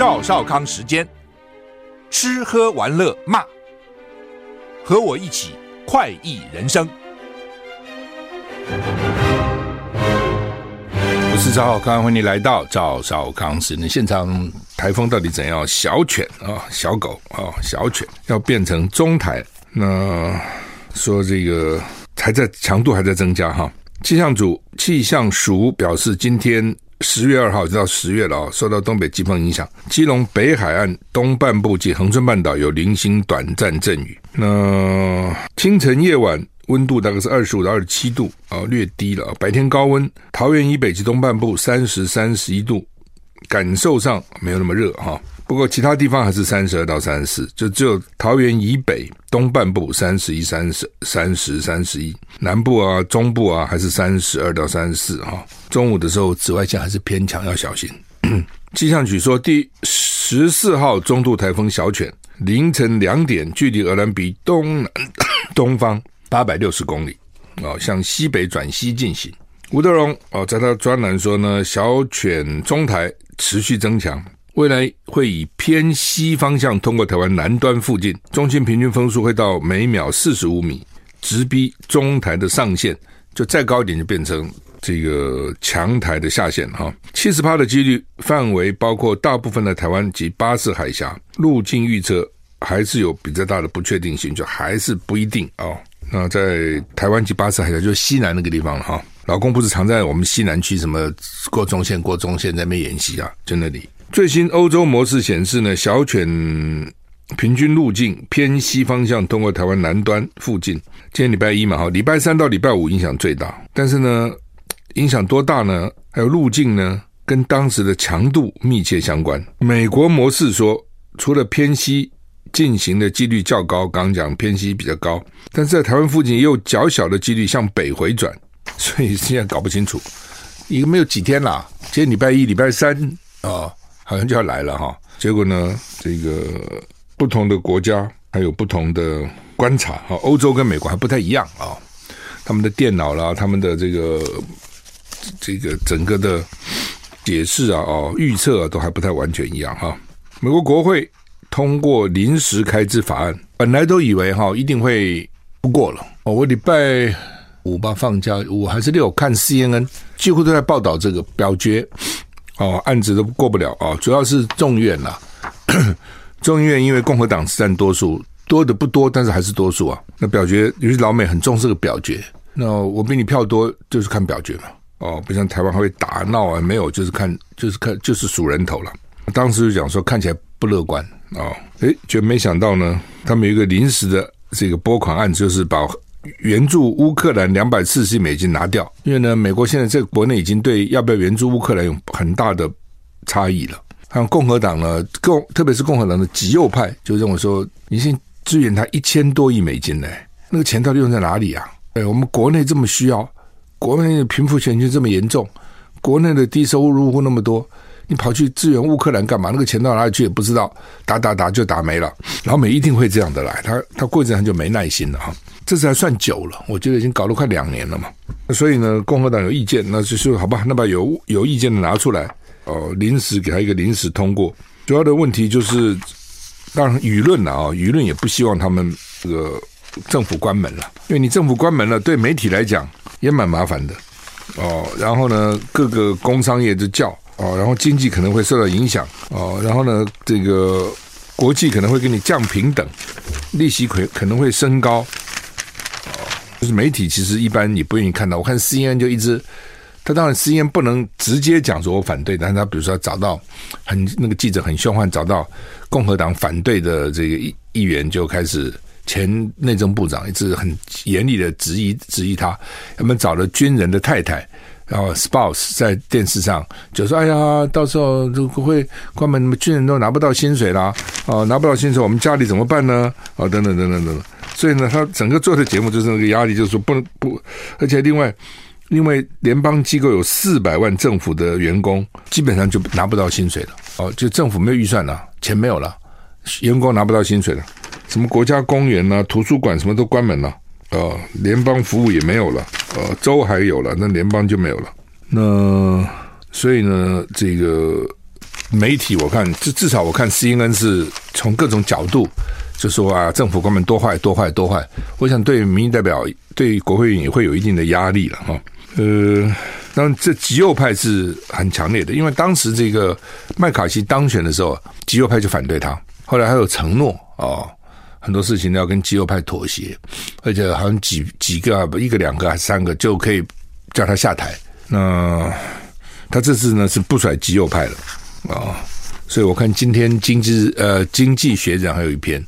赵少康时间，吃喝玩乐骂，和我一起快意人生。我是赵少康，欢迎你来到赵少康时间现场。台风到底怎样？小犬啊，小狗啊，小犬要变成中台，那说这个还在强度还在增加哈。气象组气象署表示，今天。十月二号就到十月了啊，受到东北季风影响，基隆北海岸东半部及恒春半岛有零星短暂阵雨。那清晨夜晚温度大概是二十五到二十七度啊，略低了。白天高温，桃园以北及东半部三十三十一度，感受上没有那么热哈。不过其他地方还是三十二到三十四，就只有桃园以北东半部三十一、三十、三十、三十一，南部啊、中部啊还是三十二到三十四哈。中午的时候紫外线还是偏强，要小心。气象局说，第十四号中度台风小犬凌晨两点，距离鹅銮鼻东南 东方八百六十公里，哦，向西北转西进行。吴德荣哦，在他专栏说呢，小犬中台持续增强。未来会以偏西方向通过台湾南端附近，中心平均风速会到每秒四十五米，直逼中台的上限，就再高一点就变成这个强台的下限哈。七十趴的几率范围包括大部分的台湾及巴士海峡，路径预测还是有比较大的不确定性，就还是不一定哦。那在台湾及巴士海峡，就西南那个地方了哈。老公不是常在我们西南区什么过中线、过中线在那边演习啊，就那里。最新欧洲模式显示呢，小犬平均路径偏西方向通过台湾南端附近。今天礼拜一嘛，哈，礼拜三到礼拜五影响最大。但是呢，影响多大呢？还有路径呢，跟当时的强度密切相关。美国模式说，除了偏西进行的几率较高，刚刚讲偏西比较高，但是在台湾附近也有较小的几率向北回转。所以现在搞不清楚，一个没有几天啦，今天礼拜一、礼拜三啊。好像就要来了哈，结果呢，这个不同的国家还有不同的观察哈，欧洲跟美国还不太一样啊，他们的电脑啦，他们的这个这个整个的解释啊、哦预测啊，都还不太完全一样哈。美国国会通过临时开支法案，本来都以为哈一定会不过了哦，我礼拜五吧放假，五还是六看 CNN，几乎都在报道这个表决。哦，案子都过不了啊，主要是众院啦。众院因为共和党是占多数，多的不多，但是还是多数啊。那表决，尤其老美很重视个表决。那我比你票多，就是看表决嘛。哦，不像台湾还会打闹啊，没有，就是看，就是看，就是数人头了。当时就讲说看起来不乐观啊，诶，就没想到呢，他们有一个临时的这个拨款案，就是把。援助乌克兰两百四十亿美金拿掉，因为呢，美国现在在国内已经对要不要援助乌克兰有很大的差异了。像共和党呢，共特别是共和党的极右派就认为说，你先支援他一千多亿美金呢，那个钱到底用在哪里啊？哎，我们国内这么需要，国内的贫富悬殊这么严重，国内的低收入户那么多。你跑去支援乌克兰干嘛？那个钱到哪里去也不知道，打打打就打没了。老美一定会这样的来，他他过一阵他就没耐心了哈。这次还算久了，我觉得已经搞了快两年了嘛。所以呢，共和党有意见，那就是好吧，那把有有意见的拿出来哦，临时给他一个临时通过。主要的问题就是，当然舆论了啊，舆论也不希望他们这个政府关门了，因为你政府关门了，对媒体来讲也蛮麻烦的哦。然后呢，各个工商业就叫。哦，然后经济可能会受到影响哦，然后呢，这个国际可能会给你降平等，利息可可能会升高，就是媒体其实一般也不愿意看到。我看 CNN 就一直，他当然 CNN 不能直接讲说我反对，但是他比如说找到很那个记者很凶悍，找到共和党反对的这个议议员就开始前内政部长一直很严厉的质疑质疑他，他们找了军人的太太，然后 spouse 在电视上就说：“哎呀，到时候如果会关门，军人都拿不到薪水啦，哦，拿不到薪水，我们家里怎么办呢？哦，等等等等等等。所以呢，他整个做的节目就是那个压力，就是说不能不，而且另外，因为联邦机构有四百万政府的员工，基本上就拿不到薪水了。哦，就政府没有预算了，钱没有了，员工拿不到薪水了。”什么国家公园呐、图书馆什么都关门了，哦、联邦服务也没有了，呃，州还有了，那联邦就没有了。那所以呢，这个媒体我看，至至少我看 CNN 是从各种角度就说啊，政府关门多坏多坏多坏。我想对民意代表、对国会也会有一定的压力了哈。呃，当然这极右派是很强烈的，因为当时这个麦卡锡当选的时候，极右派就反对他，后来还有承诺。哦很多事情都要跟极右派妥协，而且好像几几个啊，一个两个还是三个就可以叫他下台。那他这次呢是不甩极右派了啊，所以我看今天经济呃经济学人还有一篇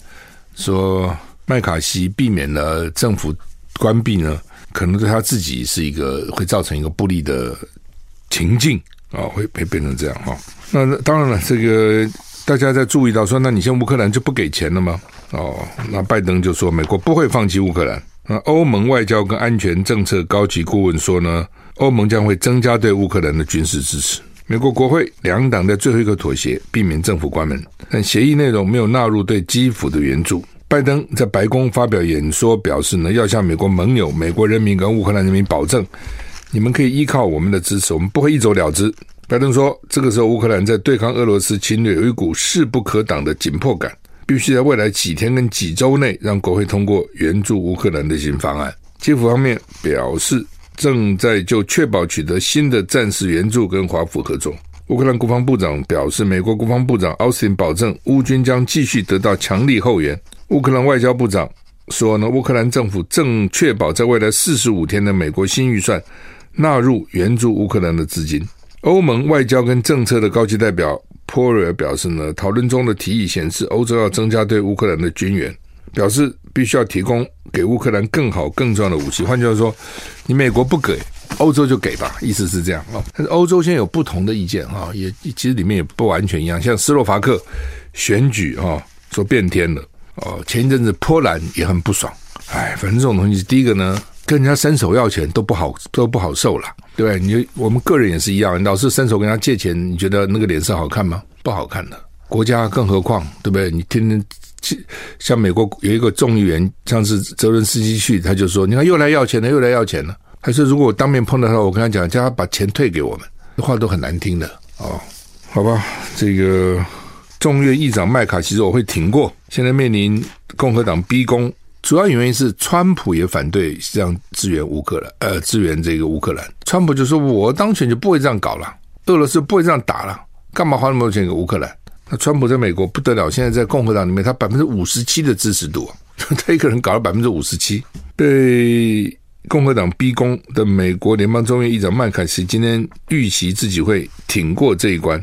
说麦卡锡避免了政府关闭呢，可能对他自己是一个会造成一个不利的情境啊，会会变成这样哈。那当然了，这个大家在注意到说，那你现在乌克兰就不给钱了吗？哦，那拜登就说美国不会放弃乌克兰。那欧盟外交跟安全政策高级顾问说呢，欧盟将会增加对乌克兰的军事支持。美国国会两党在最后一个妥协，避免政府关门，但协议内容没有纳入对基辅的援助。拜登在白宫发表演说，表示呢，要向美国盟友、美国人民跟乌克兰人民保证，你们可以依靠我们的支持，我们不会一走了之。拜登说，这个时候乌克兰在对抗俄罗斯侵略有一股势不可挡的紧迫感。必须在未来几天跟几周内让国会通过援助乌克兰的新方案。基辅方面表示，正在就确保取得新的战事援助跟华府合作。乌克兰国防部长表示，美国国防部长奥斯汀保证乌军将继续得到强力后援。乌克兰外交部长说呢，乌克兰政府正确保在未来四十五天的美国新预算纳入援助乌克兰的资金。欧盟外交跟政策的高级代表。波瑞尔表示呢，讨论中的提议显示，欧洲要增加对乌克兰的军援，表示必须要提供给乌克兰更好、更重要的武器。换句话说，你美国不给，欧洲就给吧，意思是这样啊。但是欧洲现在有不同的意见啊，也其实里面也不完全一样。像斯洛伐克选举啊，说变天了哦。前一阵子波兰也很不爽，哎，反正这种东西，第一个呢。跟人家伸手要钱都不好，都不好受了，对不对？你就我们个人也是一样，老是伸手跟人家借钱，你觉得那个脸色好看吗？不好看的。国家更何况，对不对？你天天像美国有一个众议员，上次泽伦斯基去，他就说：“你看又来要钱了，又来要钱了。”还说：“如果我当面碰到他，我跟他讲，叫他把钱退给我们。”话都很难听的哦。好吧，这个众议院议长麦卡锡说：“我会挺过。”现在面临共和党逼宫。主要原因是川普也反对这样支援乌克兰，呃，支援这个乌克兰。川普就说：“我当选就不会这样搞了，俄罗斯不会这样打了，干嘛花那么多钱给乌克兰？”川普在美国不得了，现在在共和党里面，他百分之五十七的支持度，他一个人搞了百分之五十七。被共和党逼宫的美国联邦众议院议长麦凯锡今天预期自己会挺过这一关。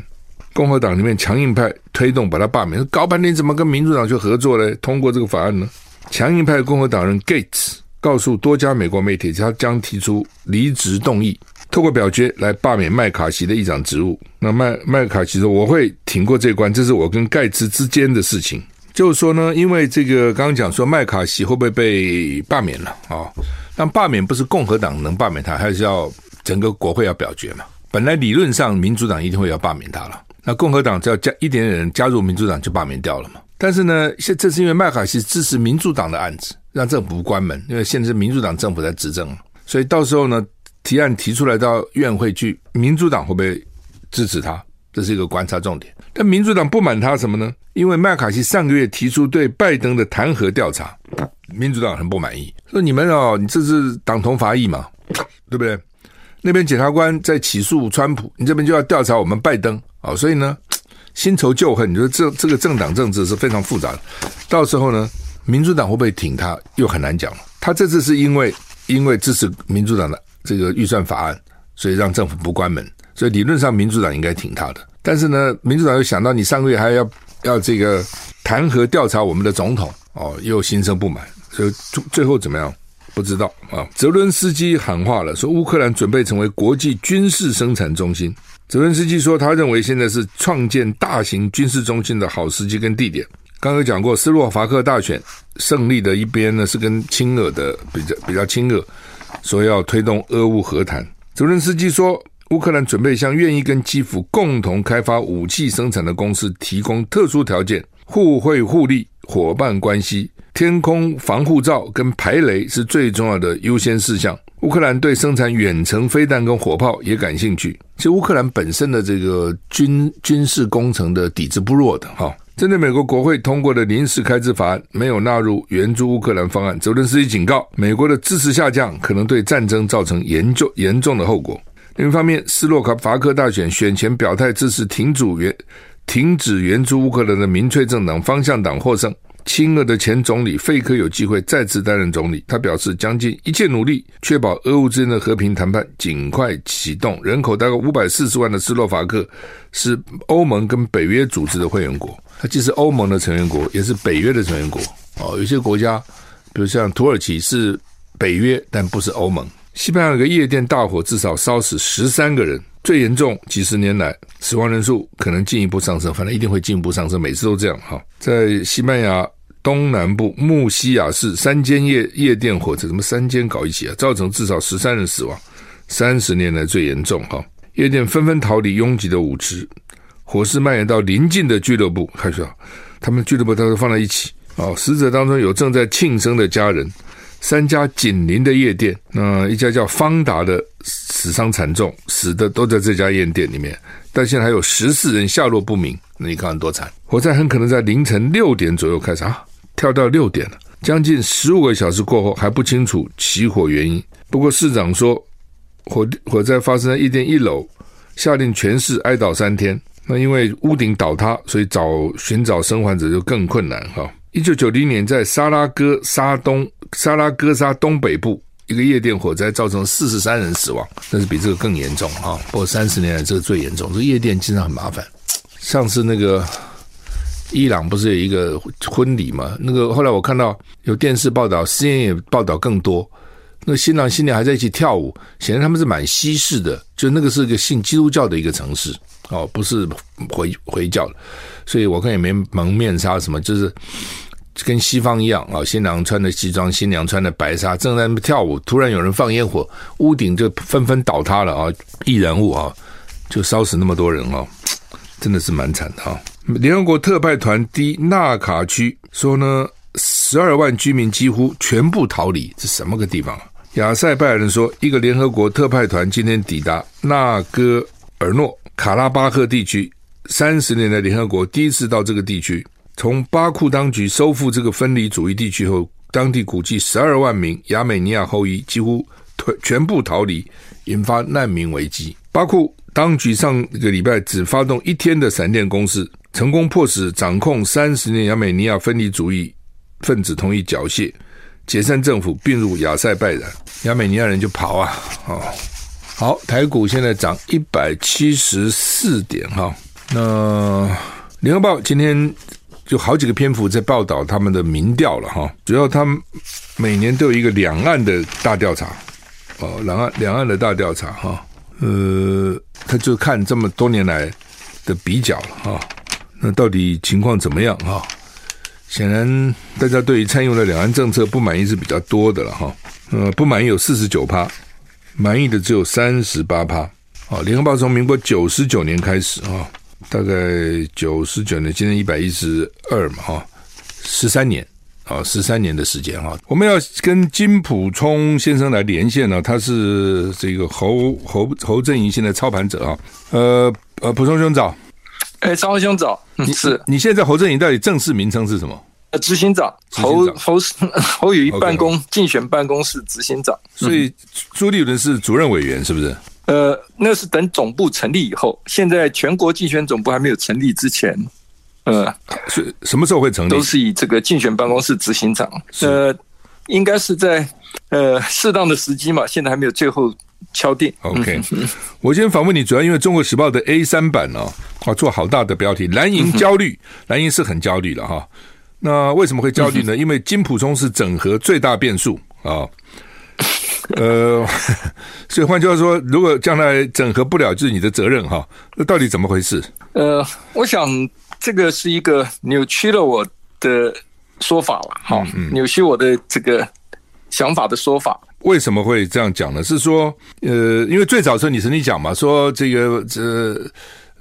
共和党里面强硬派推动把他罢免，搞半天怎么跟民主党去合作呢？通过这个法案呢？强硬派共和党人 Gates 告诉多家美国媒体，他将提出离职动议，透过表决来罢免麦卡锡的议长职务。那麦麦卡锡说：“我会挺过这关，这是我跟盖茨之间的事情。”就是说呢，因为这个刚刚讲说麦卡锡会不会被罢免了啊？但罢免不是共和党能罢免他，还是要整个国会要表决嘛？本来理论上民主党一定会要罢免他了，那共和党只要加一点点人加入民主党就罢免掉了嘛。但是呢，现这是因为麦卡锡支持民主党的案子，让政府不关门，因为现在是民主党政府在执政，所以到时候呢，提案提出来到院会去，民主党会不会支持他？这是一个观察重点。但民主党不满他什么呢？因为麦卡锡上个月提出对拜登的弹劾调查，民主党很不满意，说你们哦，你这是党同伐异嘛，对不对？那边检察官在起诉川普，你这边就要调查我们拜登，哦，所以呢。新仇旧恨，你说这这个政党政治是非常复杂的。到时候呢，民主党会不会挺他，又很难讲了。他这次是因为因为支持民主党的这个预算法案，所以让政府不关门。所以理论上民主党应该挺他的。但是呢，民主党又想到你上个月还要要这个弹劾调查我们的总统，哦，又心生不满，所以最后怎么样？不知道啊。泽伦斯基喊话了，说乌克兰准备成为国际军事生产中心。泽伦斯基说，他认为现在是创建大型军事中心的好时机跟地点。刚刚讲过，斯洛伐克大选胜利的一边呢，是跟亲俄的比较比较亲俄，说要推动俄乌和谈。泽伦斯基说，乌克兰准备向愿意跟基辅共同开发武器生产的公司提供特殊条件，互惠互利，伙伴关系。天空防护罩跟排雷是最重要的优先事项。乌克兰对生产远程飞弹跟火炮也感兴趣。其实乌克兰本身的这个军军事工程的底子不弱的哈。针对美国国会通过的临时开支法案没有纳入援助乌克兰方案，泽连斯基警告，美国的支持下降可能对战争造成严重严重的后果。另一方面，斯洛伐克大选选前表态支持停主援停止援助乌克兰的民粹政党方向党获胜。亲俄的前总理费科有机会再次担任总理，他表示将尽一切努力确保俄乌之间的和平谈判尽快启动。人口大概五百四十万的斯洛伐克是欧盟跟北约组织的会员国。它既是欧盟的成员国，也是北约的成员国。哦，有些国家，比如像土耳其是北约，但不是欧盟。西班牙有个夜店大火，至少烧死十三个人，最严重几十年来，死亡人数可能进一步上升，反正一定会进一步上升，每次都这样哈。在西班牙东南部穆西亚市，三间夜夜店火灾，怎么三间搞一起啊？造成至少十三人死亡，三十年来最严重哈。夜店纷纷逃离拥挤的舞池。火势蔓延到邻近的俱乐部，还说他们俱乐部都放在一起。哦，死者当中有正在庆生的家人，三家紧邻的夜店，那一家叫方达的死伤惨重，死的都在这家夜店里面。但现在还有十四人下落不明，那你看多惨！火灾很可能在凌晨六点左右开始啊，跳到六点了，将近十五个小时过后还不清楚起火原因。不过市长说，火火灾发生在夜店一楼，下令全市哀悼三天。那因为屋顶倒塌，所以找寻找生还者就更困难哈。一九九零年，在萨拉戈萨东萨拉戈萨东北部一个夜店火灾，造成四十三人死亡，但是比这个更严重哈。不过三十年来，这个最严重。这夜店经常很麻烦。上次那个伊朗不是有一个婚礼嘛？那个后来我看到有电视报道，CNN 也报道更多。那新郎新娘还在一起跳舞，显然他们是蛮西式的，就那个是一个信基督教的一个城市。哦，不是回回教，所以我看也没蒙面纱什么，就是跟西方一样啊。新郎穿的西装，新娘穿的白纱，正在那跳舞，突然有人放烟火，屋顶就纷纷倒塌了啊！易燃物啊，就烧死那么多人啊，真的是蛮惨的啊。联合国特派团第纳卡区说呢，十二万居民几乎全部逃离，这什么个地方啊？亚塞拜然说，一个联合国特派团今天抵达纳戈尔诺。卡拉巴赫地区三十年来，联合国第一次到这个地区。从巴库当局收复这个分离主义地区后，当地估计十二万名亚美尼亚后裔几乎全部逃离，引发难民危机。巴库当局上个礼拜只发动一天的闪电攻势，成功迫使掌控三十年亚美尼亚分离主义分子同意缴械，解散政府，并入亚塞拜然。亚美尼亚人就跑啊，哦。好，台股现在涨一百七十四点哈。那联合报今天就好几个篇幅在报道他们的民调了哈。主要他们每年都有一个两岸的大调查哦，两岸两岸的大调查哈。呃，他就看这么多年来的比较了哈。那到底情况怎么样哈？显然大家对于蔡英文的两岸政策不满意是比较多的了哈。呃，不满意有四十九趴。满意的只有三十八趴。啊，联合报从民国九十九年开始啊，大概九十九年，今年一百一十二嘛，哈，十三年啊，十三年的时间哈。我们要跟金普聪先生来连线呢，他是这个侯侯侯振营现在操盘者啊。呃呃，普聪兄早，哎，张兄早，你是你现在侯振营到底正式名称是什么？呃，执行长侯侯 侯友宜办公竞选办公室执行长，所以朱立伦是主任委员，是不是？呃，那是等总部成立以后，现在全国竞选总部还没有成立之前，呃，是什么时候会成立？都是以这个竞选办公室执行长，呃，应该是在呃适当的时机嘛，现在还没有最后敲定。OK，我先访问你，主要因为《中国时报》的 A 三版哦，啊，做好大的标题，蓝营焦虑，蓝营是很焦虑了哈。那为什么会焦虑呢？因为金普聪是整合最大变数啊。呃，所以换句话说，如果将来整合不了，就是你的责任哈。那到底怎么回事？呃，我想这个是一个扭曲了我的说法了，哈，扭曲我的这个想法的说法。为什么会这样讲呢？是说，呃，因为最早时候你曾经讲嘛，说这个这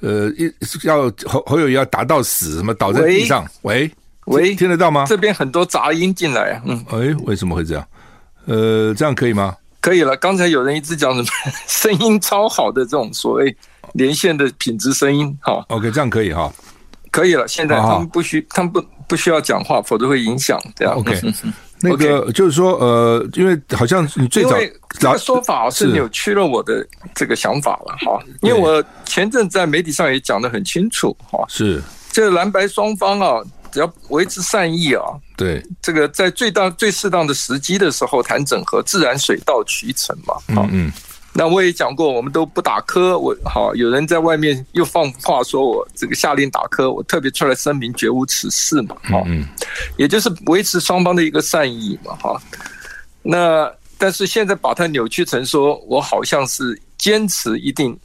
呃，一要侯侯友宜要打到死，什么倒在地上？喂喂，听得到吗？这边很多杂音进来啊，嗯，哎，为什么会这样？呃，这样可以吗？可以了。刚才有人一直讲什么 声音超好的这种所谓连线的品质声音，好，OK，这样可以哈，可以了。现在他们不需，他们不不需要讲话，否则会影响。这样，OK。那个就是说，呃，因为好像你最早这个说法是扭曲了我的这个想法了，哈。因为我前阵在媒体上也讲得很清楚，哈，是这蓝白双方啊。只要维持善意啊，对这个在最大最适当的时机的时候谈整合，自然水到渠成嘛。嗯嗯。那我也讲过，我们都不打磕。我好有人在外面又放话说我这个下令打磕，我特别出来声明绝无此事嘛。好，嗯，也就是维持双方的一个善意嘛。哈。那但是现在把它扭曲成说我好像是坚持一定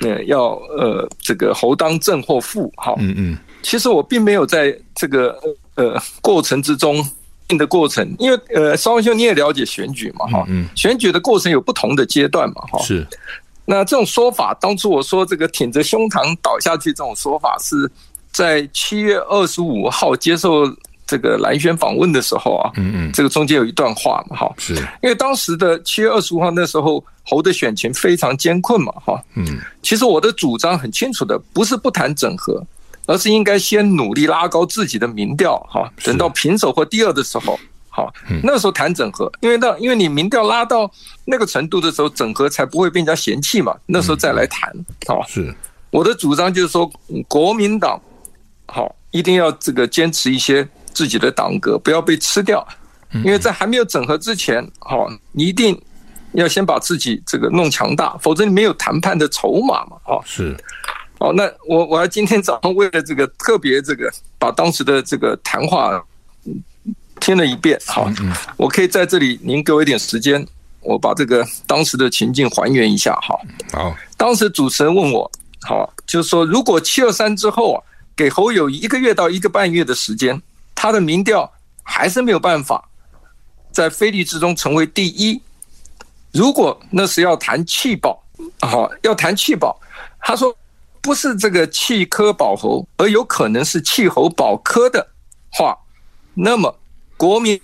呃要呃这个侯当正或副。哈。嗯嗯。其实我并没有在这个呃过程之中定的过程，因为呃，绍文兄你也了解选举嘛哈，嗯，选举的过程有不同的阶段嘛哈，是。那这种说法，当初我说这个挺着胸膛倒下去这种说法，是在七月二十五号接受这个蓝轩访问的时候啊，嗯嗯，这个中间有一段话嘛哈，是。因为当时的七月二十五号那时候侯的选情非常艰困嘛哈，嗯，其实我的主张很清楚的，不是不谈整合。而是应该先努力拉高自己的民调，哈，等到平手或第二的时候，好，那时候谈整合，因为到因为你民调拉到那个程度的时候，整合才不会被人家嫌弃嘛，那时候再来谈，好，是。我的主张就是说，国民党好一定要这个坚持一些自己的党格，不要被吃掉，因为在还没有整合之前，好，你一定要先把自己这个弄强大，否则你没有谈判的筹码嘛，哈，是。哦，那我我还今天早上为了这个特别这个把当时的这个谈话听了一遍，好，我可以在这里您给我一点时间，我把这个当时的情境还原一下，好，好，当时主持人问我，好，就是说如果七二三之后啊，给侯友一个月到一个半月的时间，他的民调还是没有办法在非绿之中成为第一，如果那是要谈弃保，好，要谈弃保，他说。不是这个弃科保侯，而有可能是弃侯保科的话，那么国民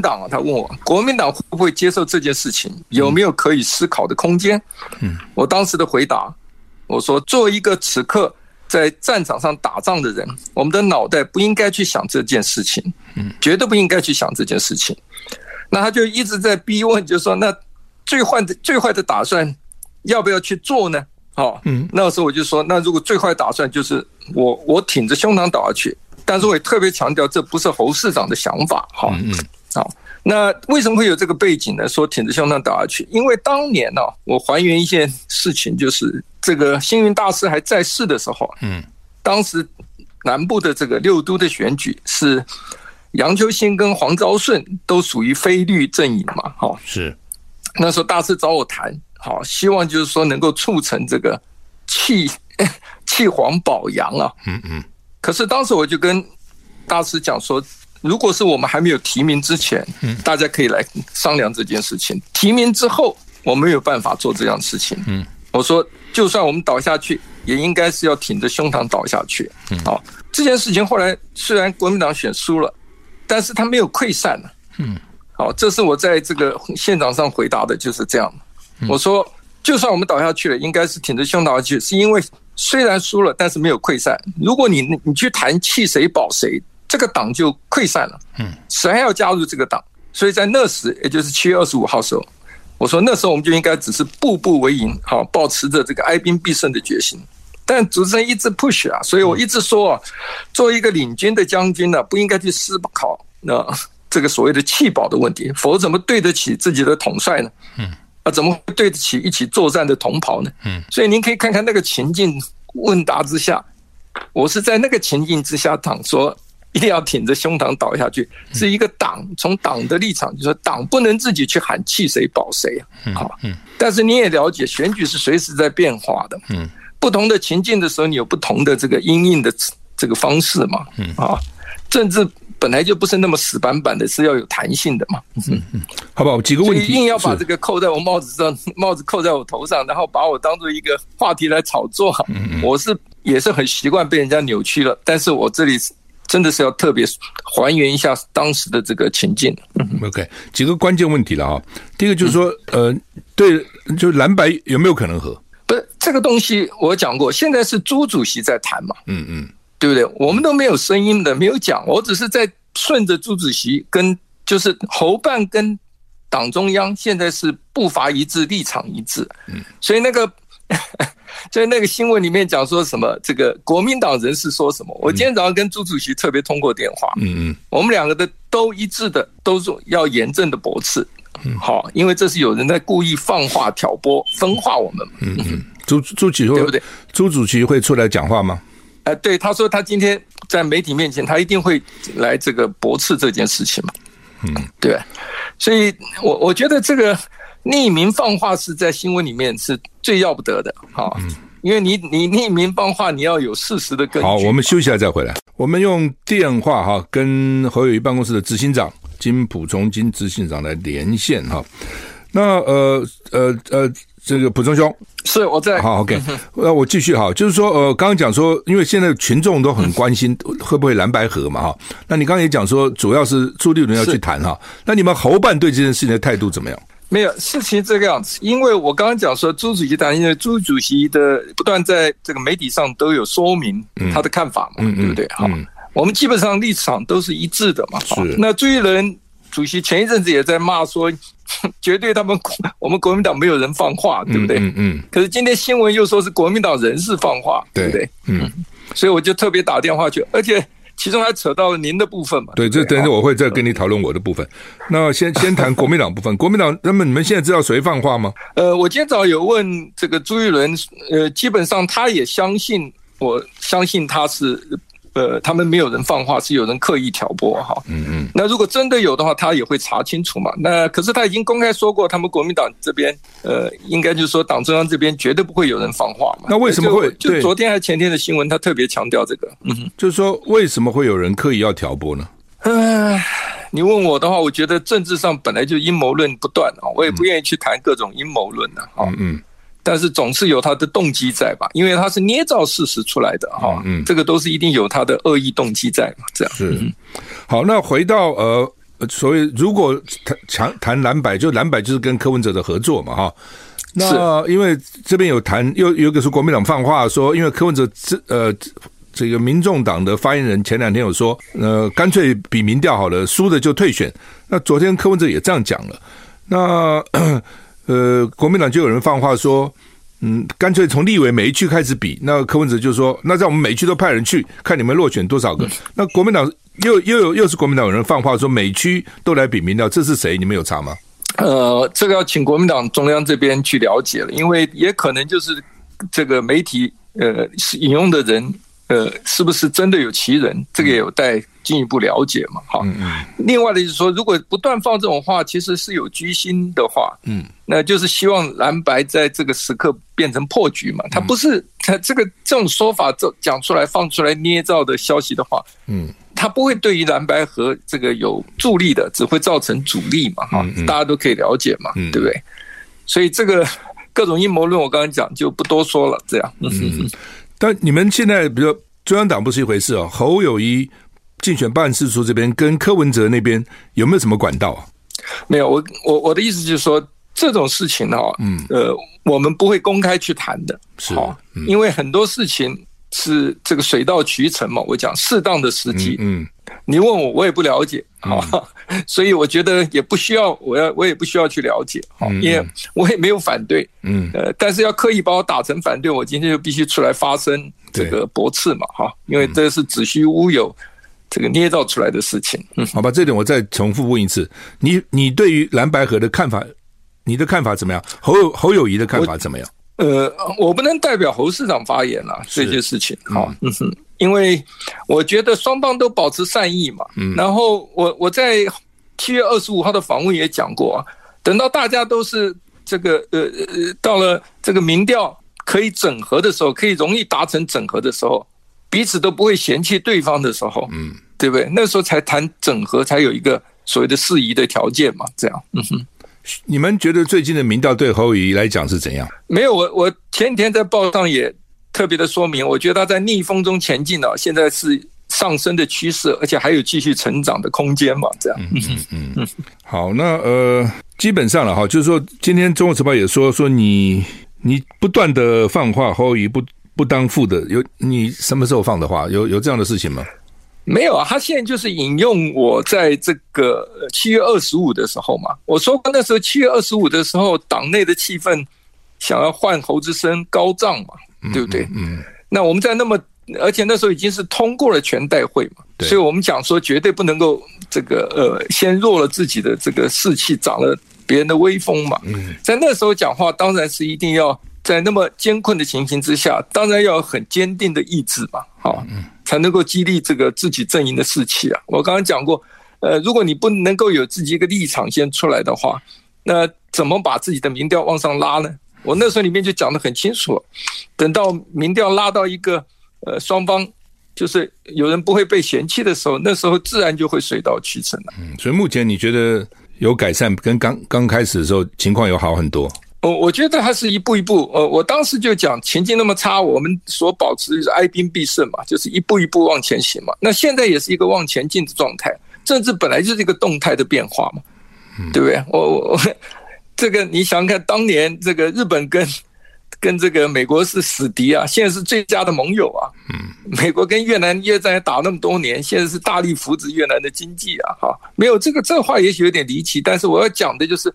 党啊，他问我，国民党会不会接受这件事情？有没有可以思考的空间？嗯，我当时的回答，我说，作为一个此刻在战场上打仗的人，我们的脑袋不应该去想这件事情，嗯，绝对不应该去想这件事情。那他就一直在逼问，就说，那最坏的最坏的打算要不要去做呢？好，嗯，那个时候我就说，那如果最坏打算就是我我挺着胸膛倒下去，但是我也特别强调，这不是侯市长的想法，哈，嗯，好，那为什么会有这个背景呢？说挺着胸膛倒下去，因为当年呢，我还原一件事情，就是这个星云大师还在世的时候，嗯，当时南部的这个六都的选举是杨秋兴跟黄昭顺都属于非绿阵营嘛，哈，是，那时候大师找我谈。好，希望就是说能够促成这个弃弃 黄保阳啊。嗯嗯。可是当时我就跟大师讲说，如果是我们还没有提名之前，大家可以来商量这件事情。提名之后，我没有办法做这样的事情。嗯。我说，就算我们倒下去，也应该是要挺着胸膛倒下去。嗯。好，这件事情后来虽然国民党选输了，但是他没有溃散。嗯。好，这是我在这个现场上回答的，就是这样。我说，就算我们倒下去了，应该是挺着胸倒下去，是因为虽然输了，但是没有溃散。如果你你去谈弃谁保谁，这个党就溃散了。嗯，谁还要加入这个党？所以在那时，也就是七月二十五号时候，我说那时候我们就应该只是步步为营，好，保持着这个哀兵必胜的决心。但主持人一直 push 啊，所以我一直说啊，作为一个领军的将军呢，不应该去思考那这个所谓的弃保的问题，否则怎么对得起自己的统帅呢？嗯。啊，怎么会对得起一起作战的同袍呢？嗯，所以您可以看看那个情境问答之下，我是在那个情境之下讲说，一定要挺着胸膛倒下去，是一个党从党的立场，就是说党不能自己去喊弃谁保谁啊。但是你也了解，选举是随时在变化的，嗯，不同的情境的时候，你有不同的这个因应的这个方式嘛，嗯啊，政治本来就不是那么死板板的，是要有弹性的嘛，嗯嗯，好不好？几个问题，硬要把这个扣在我帽子上，帽子扣在我头上，然后把我当做一个话题来炒作，嗯，我是也是很习惯被人家扭曲了，但是我这里。真的是要特别还原一下当时的这个情境。OK，几个关键问题了哈。第一个就是说，呃，对，就蓝白有没有可能合？不是这个东西，我讲过，现在是朱主席在谈嘛，嗯嗯，对不对？我们都没有声音的，没有讲，我只是在顺着朱主席跟就是侯办跟党中央现在是步伐一致，立场一致，嗯，所以那个。在那个新闻里面讲说什么？这个国民党人士说什么？我今天早上跟朱主席特别通过电话，嗯嗯，我们两个的都一致的，都说要严正的驳斥，嗯，好，因为这是有人在故意放话挑拨分化我们，嗯嗯，朱朱主席对不对？朱主席会出来讲话吗？哎，对，他说他今天在媒体面前，他一定会来这个驳斥这件事情嘛，嗯，对，所以我我觉得这个。匿名放话是在新闻里面是最要不得的，哈，因为你你匿名放话，你要有事实的根据。好，我们休息一下再回来。我们用电话哈跟侯友谊办公室的执行长金溥聪金执行长来连线哈。那呃呃呃，这个溥聪兄是我在。好，OK，那我继续哈，就是说呃，刚刚讲说，因为现在群众都很关心 会不会蓝白合嘛哈。那你刚刚也讲说，主要是朱立伦要去谈哈。那你们侯办对这件事情的态度怎么样？没有事情这个样子，因为我刚刚讲说朱主席谈，因为朱主席的不断在这个媒体上都有说明他的看法嘛，嗯、对不对？哈、嗯嗯，我们基本上立场都是一致的嘛。是。那朱立伦主席前一阵子也在骂说，绝对他们 我们国民党没有人放话，对不对？嗯嗯。可是今天新闻又说是国民党人士放话，对，对不对？嗯。所以我就特别打电话去，而且。其中还扯到了您的部分嘛？对，这等一下我会再跟你讨论我的部分。那先先谈国民党部分。国民党，那么你们现在知道谁放话吗？呃，我今天早上有问这个朱一伦，呃，基本上他也相信，我相信他是。呃，他们没有人放话，是有人刻意挑拨哈。嗯嗯。那如果真的有的话，他也会查清楚嘛。那可是他已经公开说过，他们国民党这边，呃，应该就是说党中央这边绝对不会有人放话嘛。那为什么会？就昨天还前天的新闻，他特别强调这个。嗯，就是说为什么会有人刻意要挑拨呢？嗯，你问我的话，我觉得政治上本来就阴谋论不断啊，我也不愿意去谈各种阴谋论的啊。嗯嗯。但是总是有他的动机在吧？因为他是捏造事实出来的哈，嗯，这个都是一定有他的恶意动机在嘛，这样是。好，那回到呃，所谓如果谈强谈蓝白，就蓝白就是跟柯文哲的合作嘛哈。那因为这边有谈，又有一个是国民党放话说，因为柯文哲这呃这个民众党的发言人前两天有说，呃，干脆比民调好了，输的就退选。那昨天柯文哲也这样讲了，那。呃，国民党就有人放话说，嗯，干脆从立委每一区开始比。那柯文哲就说，那在我们每一区都派人去看你们落选多少个。那国民党又又有又是国民党有人放话说，每区都来比民调，这是谁？你们有查吗？呃，这个要请国民党中央这边去了解了，因为也可能就是这个媒体呃引用的人。呃，是不是真的有其人？这个也有待进一步了解嘛。哈，另外的就是说，如果不断放这种话，其实是有居心的话，嗯，那就是希望蓝白在这个时刻变成破局嘛。他不是他这个这种说法，这讲出来放出来捏造的消息的话，嗯，他不会对于蓝白和这个有助力的，只会造成阻力嘛。哈，大家都可以了解嘛，对不对？所以这个各种阴谋论，我刚刚讲就不多说了。这样，嗯。但你们现在，比如说中央党不是一回事哦。侯友谊竞选办事处这边跟柯文哲那边有没有什么管道啊？没有，我我我的意思就是说，这种事情哦，嗯，呃，我们不会公开去谈的，是，因为很多事情是这个水到渠成嘛。我讲适当的时机，嗯。你问我，我也不了解，好，所以我觉得也不需要，我要我也不需要去了解，好，因为我也没有反对，嗯，呃，但是要刻意把我打成反对，我今天就必须出来发声，这个驳斥嘛，哈，因为这是子虚乌有，这个捏造出来的事情，嗯，好吧，这点我再重复问一次，你你对于蓝白河的看法，你的看法怎么样？侯友侯友谊的看法怎么样？呃，我不能代表侯市长发言了，这些事情，好，嗯哼。因为我觉得双方都保持善意嘛。嗯，然后我我在七月二十五号的访问也讲过啊，等到大家都是这个呃呃到了这个民调可以整合的时候，可以容易达成整合的时候，彼此都不会嫌弃对方的时候，嗯，对不对？那时候才谈整合，才有一个所谓的适宜的条件嘛，这样。嗯哼，你们觉得最近的民调对侯友宜来讲是怎样？没有，我我前几天在报上也。特别的说明，我觉得他在逆风中前进啊，现在是上升的趋势，而且还有继续成长的空间嘛，这样。嗯嗯嗯。好，那呃，基本上了哈，就是说，今天《中国时报》也说说你你不断的放话，侯友宜不不当副的，有你什么时候放的话？有有这样的事情吗？没有啊，他现在就是引用我在这个七月二十五的时候嘛，我说那时候七月二十五的时候，党内的气氛想要换侯之声高涨嘛。对不对？嗯，嗯，那我们在那么，而且那时候已经是通过了全代会嘛，所以我们讲说绝对不能够这个呃，先弱了自己的这个士气，长了别人的威风嘛。嗯，在那时候讲话，当然是一定要在那么艰困的情形之下，当然要很坚定的意志嘛，好，才能够激励这个自己阵营的士气啊。我刚刚讲过，呃，如果你不能够有自己一个立场先出来的话，那怎么把自己的民调往上拉呢？我那时候里面就讲得很清楚，等到民调拉到一个呃双方就是有人不会被嫌弃的时候，那时候自然就会水到渠成了。嗯，所以目前你觉得有改善，跟刚刚开始的时候情况有好很多？我我觉得它是一步一步。呃，我当时就讲情境那么差，我们所保持的是哀兵必胜嘛，就是一步一步往前行嘛。那现在也是一个往前进的状态，政治本来就是一个动态的变化嘛，对不对？我我我。这个你想想看，当年这个日本跟跟这个美国是死敌啊，现在是最佳的盟友啊。嗯，美国跟越南越战打那么多年，现在是大力扶持越南的经济啊。哈，没有这个这话也许有点离奇，但是我要讲的就是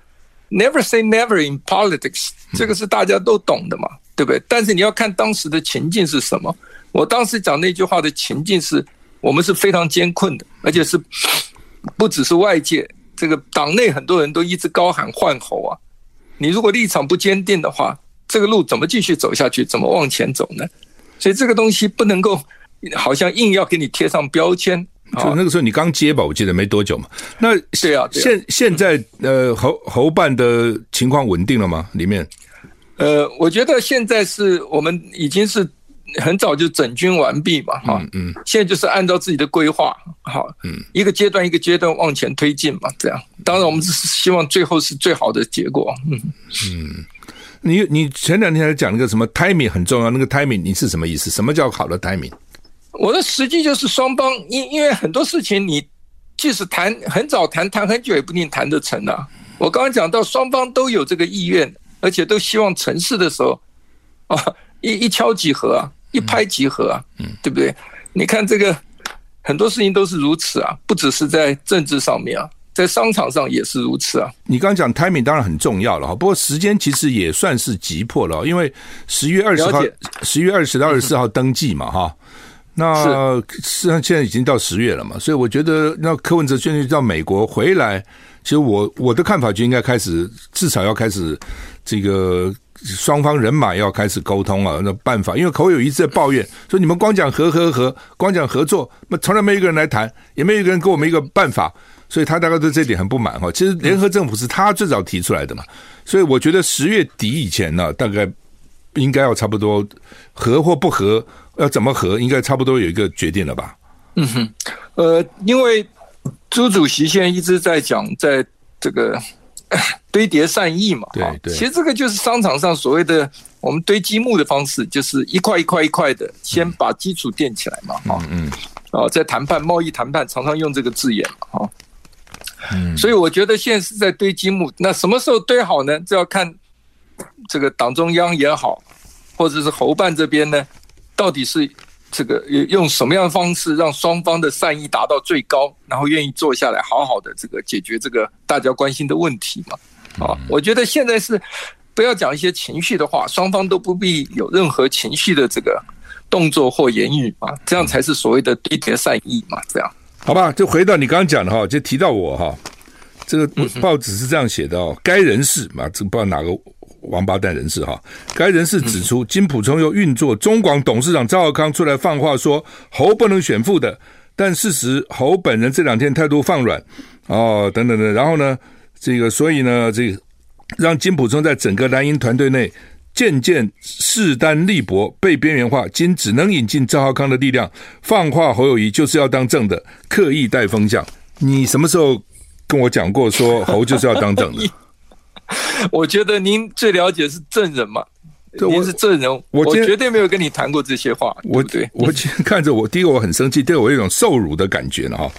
never say never in politics，这个是大家都懂的嘛，对不对？但是你要看当时的情境是什么。我当时讲那句话的情境是我们是非常艰困的，而且是不只是外界。这个党内很多人都一直高喊换候啊，你如果立场不坚定的话，这个路怎么继续走下去？怎么往前走呢？所以这个东西不能够好像硬要给你贴上标签。就那个时候你刚接吧，我记得没多久嘛。那对啊，现现在呃侯侯办的情况稳定了吗？里面？呃，我觉得现在是我们已经是。很早就整军完毕嘛，哈，嗯，现在就是按照自己的规划，好，嗯，一个阶段一个阶段往前推进嘛，这样。当然，我们是希望最后是最好的结果，嗯嗯。你你前两天还讲那个什么 timing 很重要，那个 timing 你是什么意思？什么叫好的 timing？我的实际就是双方，因因为很多事情你即使谈很早谈谈很久也不一定谈得成啊。我刚刚讲到双方都有这个意愿，而且都希望成事的时候，啊，一一敲即合啊。一拍即合啊，嗯，对不对？你看这个很多事情都是如此啊，不只是在政治上面啊，在商场上也是如此啊。你刚刚讲 timing 当然很重要了哈，不过时间其实也算是急迫了，因为十月二十号，十月二十到二十四号登记嘛哈。那实际上现在已经到十月了嘛，所以我觉得那柯文哲现在到美国回来，其实我我的看法就应该开始，至少要开始这个。双方人马要开始沟通啊，那办法，因为口有一直在抱怨说，你们光讲和和和，光讲合作，那从来没有一个人来谈，也没有一个人给我们一个办法，所以他大概对这点很不满哈。其实联合政府是他最早提出来的嘛，所以我觉得十月底以前呢，大概应该要差不多和或不和，要怎么和，应该差不多有一个决定了吧？嗯哼，呃，因为朱主席现在一直在讲，在这个。堆叠善意嘛，对对，其实这个就是商场上所谓的我们堆积木的方式，就是一块一块一块的，先把基础垫起来嘛，哈，嗯，哦，在谈判贸易谈判常常用这个字眼嘛，哈，嗯，所以我觉得现在是在堆积木，那什么时候堆好呢？这要看这个党中央也好，或者是侯办这边呢，到底是。这个用什么样的方式让双方的善意达到最高，然后愿意坐下来好好的这个解决这个大家关心的问题嘛？啊，我觉得现在是不要讲一些情绪的话，双方都不必有任何情绪的这个动作或言语嘛，这样才是所谓的堆叠善意嘛。这样好吧？就回到你刚刚讲的哈，就提到我哈，这个报纸是这样写的哦，该人士嘛，这不知道哪个王八蛋人士哈。该人士指出，金普聪又运作中广董事长赵浩康出来放话说侯不能选副的，但事实侯本人这两天态度放软哦，等等等，然后呢，这个所以呢，这个让金普聪在整个蓝营团队内渐渐势单力薄，被边缘化，今只能引进赵浩康的力量放话侯友谊就是要当正的，刻意带风向。你什么时候跟我讲过说侯就是要当正的？我觉得您最了解是证人嘛，您是证人，我我绝对没有跟你谈过这些话，我对，我今天看着我，第一个我很生气，第二个我有一种受辱的感觉了哈，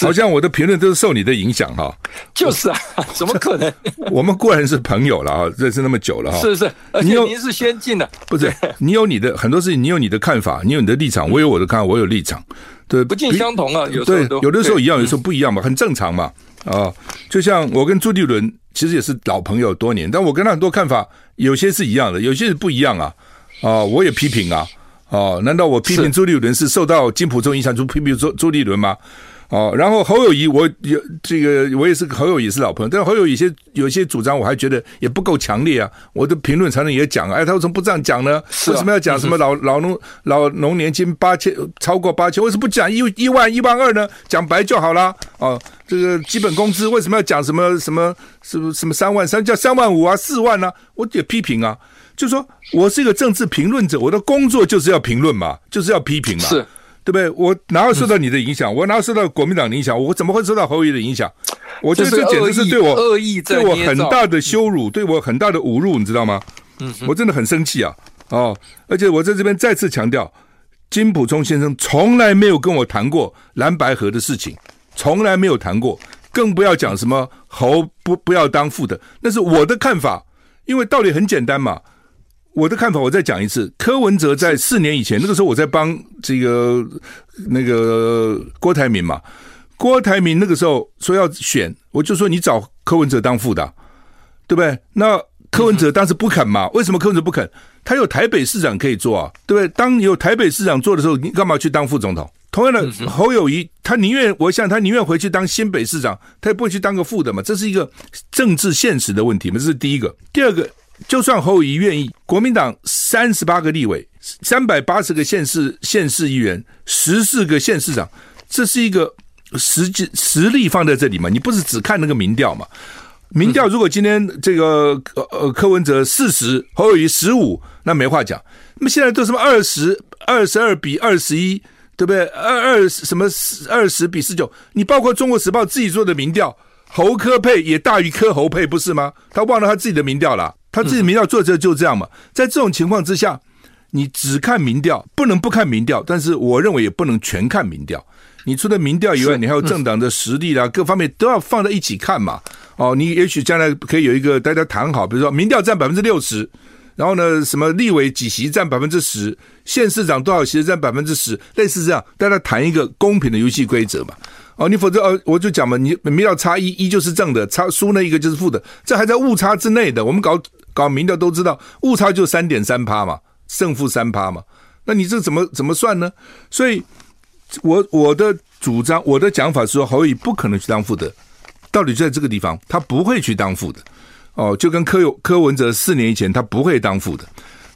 好像我的评论都是受你的影响哈，就是啊，怎么可能？我们固然是朋友了啊，认识那么久了哈，是是，而且您是先进的，不是？你有你的很多事情，你有你的看法，你有你的立场，我有我的看法，我有立场，对，不尽相同啊，有对，有的时候一样，有时候不一样嘛，很正常嘛，啊，就像我跟朱立伦。其实也是老朋友多年，但我跟他很多看法有些是一样的，有些是不一样啊！啊，我也批评啊！哦，难道我批评朱立伦是受到金溥聪影响，就批评朱朱立伦吗？哦，然后侯友谊，我有这个，我也是侯友谊是老朋友，但是侯友谊有些有些主张，我还觉得也不够强烈啊。我的评论才能也讲啊，哎，他为什么不这样讲呢？为什么要讲什么老老农老农年金八千超过八千？为什么不讲一一万一万二呢？讲白就好了。哦，这个基本工资为什么要讲什么什么什么什么三万三叫三万五啊四万呢？我也批评啊，就说我是一个政治评论者，我的工作就是要评论嘛，就是要批评嘛。是。对不对？我哪有受到你的影响？我哪有受到国民党的影响？我怎么会受到侯友的影响？我觉得这简直是对我恶意，对我很大的羞辱，对我很大的侮辱，你知道吗？嗯，我真的很生气啊！哦，而且我在这边再次强调，金溥聪先生从来没有跟我谈过蓝白河的事情，从来没有谈过，更不要讲什么侯不不要当副的，那是我的看法，因为道理很简单嘛。我的看法，我再讲一次。柯文哲在四年以前，那个时候我在帮这个那个郭台铭嘛。郭台铭那个时候说要选，我就说你找柯文哲当副的，对不对？那柯文哲当时不肯嘛？为什么柯文哲不肯？他有台北市长可以做啊，对不对？当你有台北市长做的时候，你干嘛去当副总统？同样的，侯友谊他宁愿，我想他宁愿回去当新北市长，他也不会去当个副的嘛。这是一个政治现实的问题嘛。这是第一个，第二个。就算侯友谊愿意，国民党三十八个立委，三百八十个县市县市议员，十四个县市长，这是一个实际实力放在这里嘛？你不是只看那个民调嘛？民调如果今天这个呃呃柯文哲四十，侯友谊十五，那没话讲。那么现在都什么二十二十二比二十一，对不对？二二什么二十比十九？你包括中国时报自己做的民调，侯柯配也大于柯侯配，不是吗？他忘了他自己的民调了。他自己民调做这就这样嘛，在这种情况之下，你只看民调，不能不看民调，但是我认为也不能全看民调。你除了民调以外，你还有政党的实力啦，各方面都要放在一起看嘛。哦，你也许将来可以有一个大家谈好，比如说民调占百分之六十，然后呢，什么立委几席占百分之十，县市长多少席占百分之十，类似这样，大家谈一个公平的游戏规则嘛。哦，你否则哦，我就讲嘛，你民调差一，一就是正的，差输那一个就是负的，这还在误差之内的。我们搞搞民调都知道，误差就三点三趴嘛，胜负三趴嘛。那你这怎么怎么算呢？所以，我我的主张，我的讲法是说，侯友不可能去当副的，道理就在这个地方，他不会去当副的。哦，就跟柯有柯文哲四年以前，他不会当副的。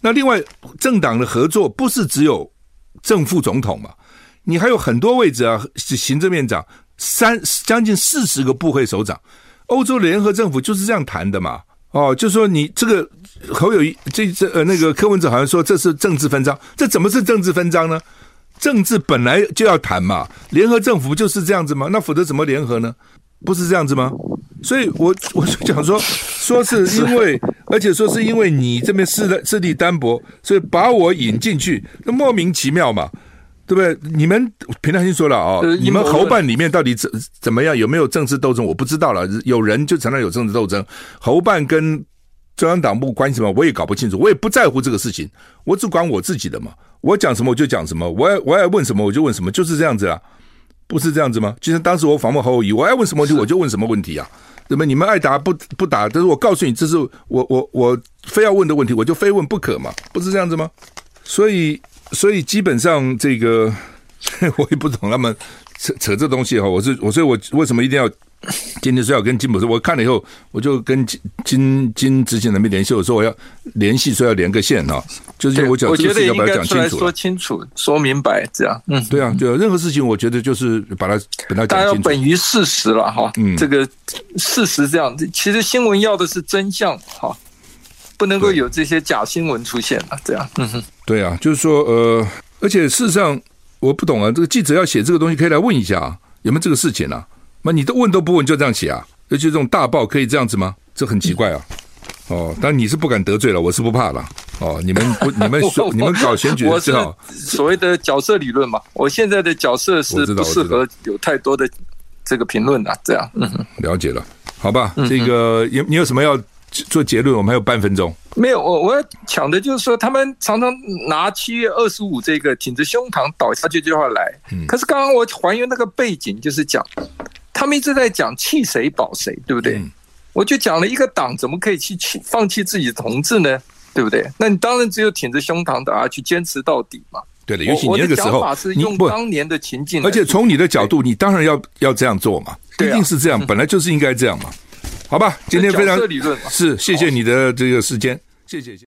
那另外，政党的合作不是只有正副总统嘛？你还有很多位置啊，行政院长三将近四十个部会首长，欧洲联合政府就是这样谈的嘛。哦，就说你这个侯友谊这这呃那个柯文哲好像说这是政治分赃，这怎么是政治分赃呢？政治本来就要谈嘛，联合政府就是这样子嘛，那否则怎么联合呢？不是这样子吗？所以我我就讲说，说是因为，而且说是因为你这边势势力单薄，所以把我引进去，那莫名其妙嘛。对不对？你们平常心说了啊、哦，你们侯办里面到底怎怎么样？有没有政治斗争？我不知道了。有人就承认有政治斗争。侯办跟中央党部关系什么？我也搞不清楚。我也不在乎这个事情。我只管我自己的嘛。我讲什么我就讲什么。我爱我爱问什么我就问什么，就是这样子啊，不是这样子吗？就像当时我访问侯友谊，我爱问什么问题我就问什么问题啊。那么？你们爱答不不答，但是我告诉你，这是我我我非要问的问题，我就非问不可嘛，不是这样子吗？所以。所以基本上这个 我也不懂他们扯扯这东西哈，我是我所以，我为什么一定要今天说要跟金博士？我看了以后，我就跟金金金执行人没联系，我说我要联系，说要连个线哈，就是我讲这个事情要把它讲清楚，说清楚，说明白，这样，嗯，对啊，对啊，任何事情我觉得就是把它把它讲清楚，大家要本于事实了哈，嗯，这个事实这样，其实新闻要的是真相哈，不能够有这些假新闻出现了，这样，嗯哼，对啊，就是说呃，而且事实上。我不懂啊，这个记者要写这个东西，可以来问一下啊，有没有这个事情啊？那你都问都不问，就这样写啊？尤其这种大报可以这样子吗？这很奇怪啊！哦，但你是不敢得罪了，我是不怕了。哦，你们不，你们说你们搞选举的时候，所谓的角色理论嘛。我现在的角色是不适合有太多的这个评论的，这样。嗯，了解了，好吧？这个有你有什么要做结论？我们还有半分钟。没有，我我要讲的就是说，他们常常拿七月二十五这个挺着胸膛倒下去这句话来。可是刚刚我还原那个背景，就是讲他们一直在讲弃谁保谁，对不对？我就讲了一个党怎么可以去弃放弃自己的同志呢？对不对？那你当然只有挺着胸膛的啊，去坚持到底嘛。对的，尤其你那个时候，用当年的情境，而且从你的角度，你当然要要这样做嘛，一定是这样，本来就是应该这样嘛。好吧，今天非常是谢谢你的这个时间。谢谢。